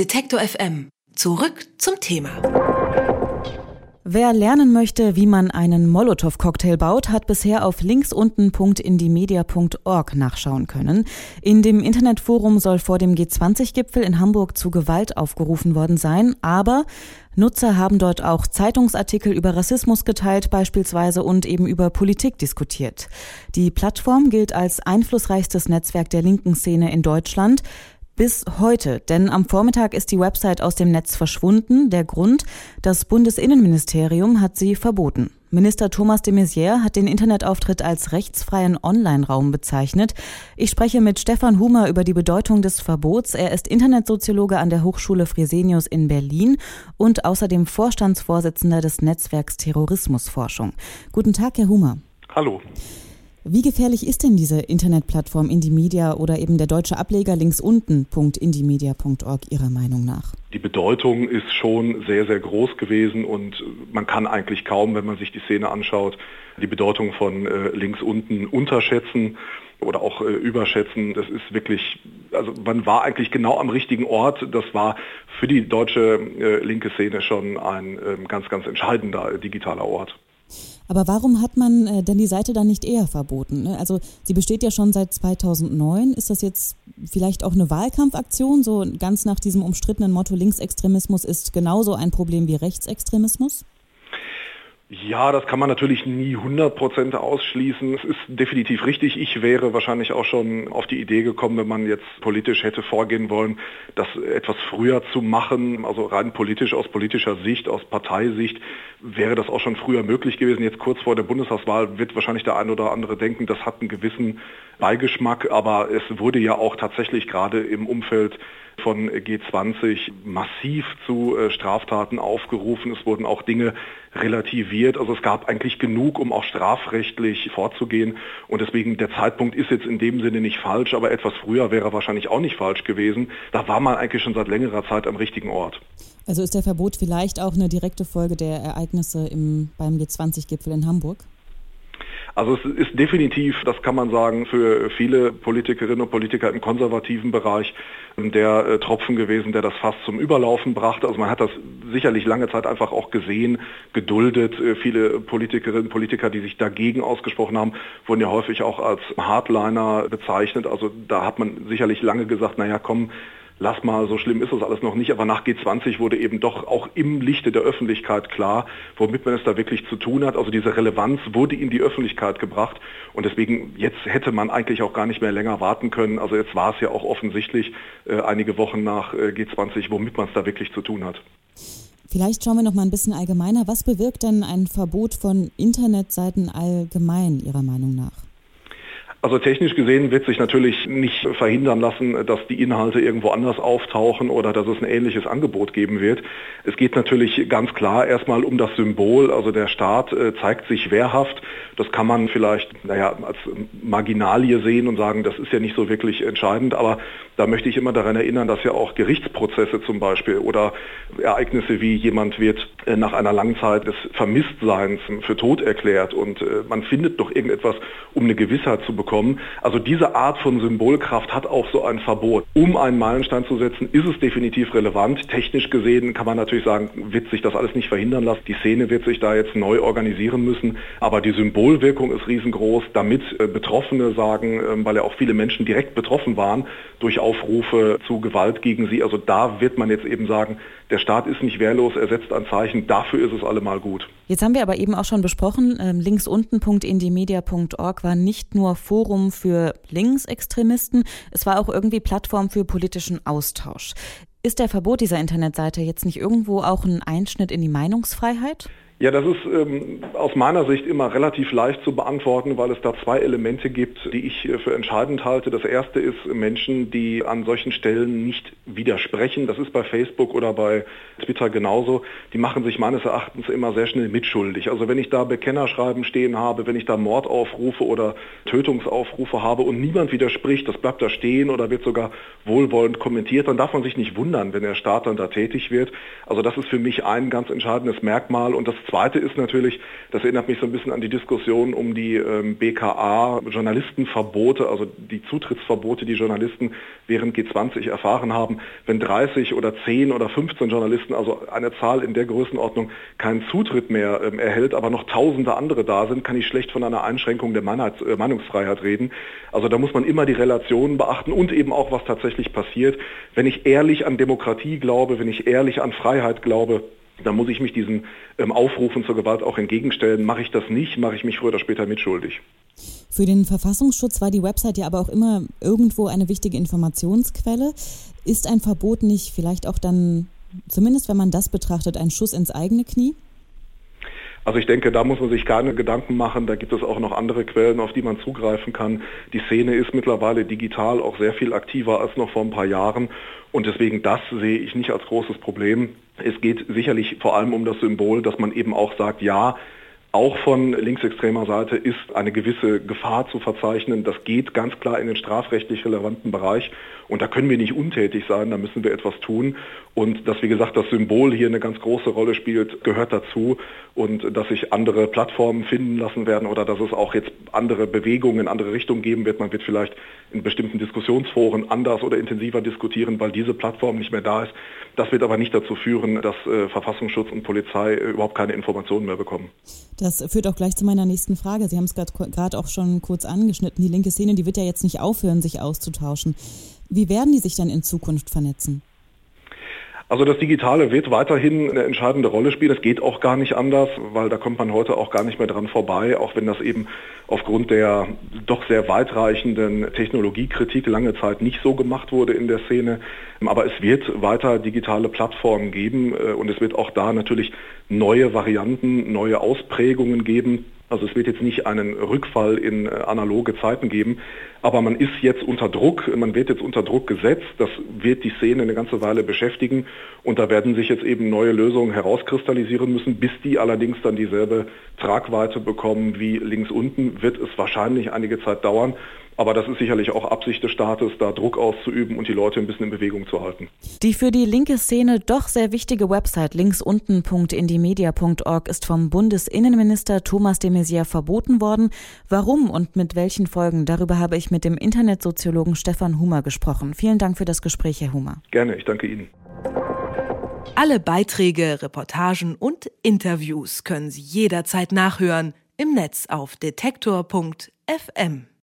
Detektor FM. Zurück zum Thema. Wer lernen möchte, wie man einen Molotow-Cocktail baut, hat bisher auf linksunten.indimedia.org nachschauen können. In dem Internetforum soll vor dem G20-Gipfel in Hamburg zu Gewalt aufgerufen worden sein, aber Nutzer haben dort auch Zeitungsartikel über Rassismus geteilt beispielsweise und eben über Politik diskutiert. Die Plattform gilt als einflussreichstes Netzwerk der linken Szene in Deutschland bis heute, denn am Vormittag ist die Website aus dem Netz verschwunden. Der Grund, das Bundesinnenministerium hat sie verboten. Minister Thomas de Maizière hat den Internetauftritt als rechtsfreien Online-Raum bezeichnet. Ich spreche mit Stefan Humer über die Bedeutung des Verbots. Er ist Internetsoziologe an der Hochschule Fresenius in Berlin und außerdem Vorstandsvorsitzender des Netzwerks Terrorismusforschung. Guten Tag, Herr Humer. Hallo. Wie gefährlich ist denn diese Internetplattform Indimedia oder eben der deutsche Ableger links unten.indimedia.org Ihrer Meinung nach? Die Bedeutung ist schon sehr, sehr groß gewesen und man kann eigentlich kaum, wenn man sich die Szene anschaut, die Bedeutung von äh, links unten unterschätzen oder auch äh, überschätzen. Das ist wirklich, also man war eigentlich genau am richtigen Ort. Das war für die deutsche äh, linke Szene schon ein äh, ganz, ganz entscheidender digitaler Ort. Aber warum hat man äh, denn die Seite dann nicht eher verboten? Ne? Also sie besteht ja schon seit 2009. Ist das jetzt vielleicht auch eine Wahlkampfaktion, so ganz nach diesem umstrittenen Motto Linksextremismus ist genauso ein Problem wie Rechtsextremismus? Ja, das kann man natürlich nie 100% ausschließen. Es ist definitiv richtig. Ich wäre wahrscheinlich auch schon auf die Idee gekommen, wenn man jetzt politisch hätte vorgehen wollen, das etwas früher zu machen, also rein politisch aus politischer Sicht, aus Parteisicht, wäre das auch schon früher möglich gewesen. Jetzt kurz vor der Bundestagswahl wird wahrscheinlich der ein oder andere denken, das hat einen gewissen Beigeschmack, aber es wurde ja auch tatsächlich gerade im Umfeld von G20 massiv zu äh, Straftaten aufgerufen. Es wurden auch Dinge relativiert. Also es gab eigentlich genug, um auch strafrechtlich vorzugehen. Und deswegen der Zeitpunkt ist jetzt in dem Sinne nicht falsch, aber etwas früher wäre wahrscheinlich auch nicht falsch gewesen. Da war man eigentlich schon seit längerer Zeit am richtigen Ort. Also ist der Verbot vielleicht auch eine direkte Folge der Ereignisse im, beim G20-Gipfel in Hamburg? Also es ist definitiv, das kann man sagen, für viele Politikerinnen und Politiker im konservativen Bereich der äh, Tropfen gewesen, der das fast zum Überlaufen brachte. Also man hat das sicherlich lange Zeit einfach auch gesehen, geduldet. Äh, viele Politikerinnen und Politiker, die sich dagegen ausgesprochen haben, wurden ja häufig auch als Hardliner bezeichnet. Also da hat man sicherlich lange gesagt, naja, komm, lass mal, so schlimm ist das alles noch nicht, aber nach G20 wurde eben doch auch im Lichte der Öffentlichkeit klar, womit man es da wirklich zu tun hat. Also diese Relevanz wurde in die Öffentlichkeit gebracht und deswegen jetzt hätte man eigentlich auch gar nicht mehr länger warten können. Also jetzt war es ja auch offensichtlich äh, einige Wochen nach äh, G20, womit man es da wirklich zu tun hat. Vielleicht schauen wir noch mal ein bisschen allgemeiner. Was bewirkt denn ein Verbot von Internetseiten allgemein Ihrer Meinung nach? Also technisch gesehen wird sich natürlich nicht verhindern lassen, dass die Inhalte irgendwo anders auftauchen oder dass es ein ähnliches Angebot geben wird. Es geht natürlich ganz klar erstmal um das Symbol. Also der Staat äh, zeigt sich wehrhaft. Das kann man vielleicht naja, als Marginalie sehen und sagen, das ist ja nicht so wirklich entscheidend. Aber da möchte ich immer daran erinnern, dass ja auch Gerichtsprozesse zum Beispiel oder Ereignisse wie jemand wird äh, nach einer langen Zeit des Vermisstseins für tot erklärt und äh, man findet doch irgendetwas, um eine Gewissheit zu bekommen bekommen. Also diese Art von Symbolkraft hat auch so ein Verbot. Um einen Meilenstein zu setzen, ist es definitiv relevant. Technisch gesehen kann man natürlich sagen, wird sich das alles nicht verhindern lassen. Die Szene wird sich da jetzt neu organisieren müssen. Aber die Symbolwirkung ist riesengroß, damit äh, Betroffene sagen, ähm, weil ja auch viele Menschen direkt betroffen waren durch Aufrufe zu Gewalt gegen sie. Also da wird man jetzt eben sagen, der Staat ist nicht wehrlos, er setzt ein Zeichen, dafür ist es allemal gut. Jetzt haben wir aber eben auch schon besprochen, ähm, links unten.indimedia.org war nicht nur Forum für Linksextremisten, es war auch irgendwie Plattform für politischen Austausch. Ist der Verbot dieser Internetseite jetzt nicht irgendwo auch ein Einschnitt in die Meinungsfreiheit? Ja, das ist ähm, aus meiner Sicht immer relativ leicht zu beantworten, weil es da zwei Elemente gibt, die ich äh, für entscheidend halte. Das erste ist Menschen, die an solchen Stellen nicht widersprechen. Das ist bei Facebook oder bei Twitter genauso. Die machen sich meines Erachtens immer sehr schnell mitschuldig. Also wenn ich da Bekennerschreiben stehen habe, wenn ich da Mordaufrufe oder Tötungsaufrufe habe und niemand widerspricht, das bleibt da stehen oder wird sogar wohlwollend kommentiert, dann darf man sich nicht wundern, wenn der Staat dann da tätig wird. Also das ist für mich ein ganz entscheidendes Merkmal und das Zweite ist natürlich, das erinnert mich so ein bisschen an die Diskussion um die ähm, BKA-Journalistenverbote, also die Zutrittsverbote, die Journalisten während G20 erfahren haben. Wenn 30 oder 10 oder 15 Journalisten, also eine Zahl in der Größenordnung, keinen Zutritt mehr ähm, erhält, aber noch tausende andere da sind, kann ich schlecht von einer Einschränkung der Meinheits, äh, Meinungsfreiheit reden. Also da muss man immer die Relationen beachten und eben auch, was tatsächlich passiert. Wenn ich ehrlich an Demokratie glaube, wenn ich ehrlich an Freiheit glaube, dann muss ich mich diesen ähm, Aufrufen zur Gewalt auch entgegenstellen. Mache ich das nicht, mache ich mich früher oder später mitschuldig. Für den Verfassungsschutz war die Website ja aber auch immer irgendwo eine wichtige Informationsquelle. Ist ein Verbot nicht vielleicht auch dann, zumindest wenn man das betrachtet, ein Schuss ins eigene Knie? Also ich denke, da muss man sich keine Gedanken machen. Da gibt es auch noch andere Quellen, auf die man zugreifen kann. Die Szene ist mittlerweile digital auch sehr viel aktiver als noch vor ein paar Jahren. Und deswegen das sehe ich nicht als großes Problem. Es geht sicherlich vor allem um das Symbol, dass man eben auch sagt, ja, auch von linksextremer Seite ist eine gewisse Gefahr zu verzeichnen. Das geht ganz klar in den strafrechtlich relevanten Bereich. Und da können wir nicht untätig sein, da müssen wir etwas tun. Und dass, wie gesagt, das Symbol hier eine ganz große Rolle spielt, gehört dazu. Und dass sich andere Plattformen finden lassen werden oder dass es auch jetzt andere Bewegungen in andere Richtungen geben wird. Man wird vielleicht in bestimmten Diskussionsforen anders oder intensiver diskutieren, weil diese Plattform nicht mehr da ist. Das wird aber nicht dazu führen, dass äh, Verfassungsschutz und Polizei äh, überhaupt keine Informationen mehr bekommen. Das führt auch gleich zu meiner nächsten Frage. Sie haben es gerade auch schon kurz angeschnitten. Die linke Szene, die wird ja jetzt nicht aufhören, sich auszutauschen. Wie werden die sich dann in Zukunft vernetzen? Also das Digitale wird weiterhin eine entscheidende Rolle spielen. Es geht auch gar nicht anders, weil da kommt man heute auch gar nicht mehr dran vorbei, auch wenn das eben aufgrund der doch sehr weitreichenden Technologiekritik lange Zeit nicht so gemacht wurde in der Szene. Aber es wird weiter digitale Plattformen geben äh, und es wird auch da natürlich neue Varianten, neue Ausprägungen geben. Also es wird jetzt nicht einen Rückfall in äh, analoge Zeiten geben, aber man ist jetzt unter Druck, man wird jetzt unter Druck gesetzt, das wird die Szene eine ganze Weile beschäftigen und da werden sich jetzt eben neue Lösungen herauskristallisieren müssen, bis die allerdings dann dieselbe Tragweite bekommen wie links unten, wird es wahrscheinlich einige Zeit dauern. Aber das ist sicherlich auch Absicht des Staates, da Druck auszuüben und die Leute ein bisschen in Bewegung zu halten. Die für die linke Szene doch sehr wichtige Website linksunten.indimedia.org ist vom Bundesinnenminister Thomas de Maizière verboten worden. Warum und mit welchen Folgen? Darüber habe ich mit dem Internetsoziologen Stefan Humer gesprochen. Vielen Dank für das Gespräch, Herr Humer. Gerne, ich danke Ihnen. Alle Beiträge, Reportagen und Interviews können Sie jederzeit nachhören im Netz auf detektor.fm.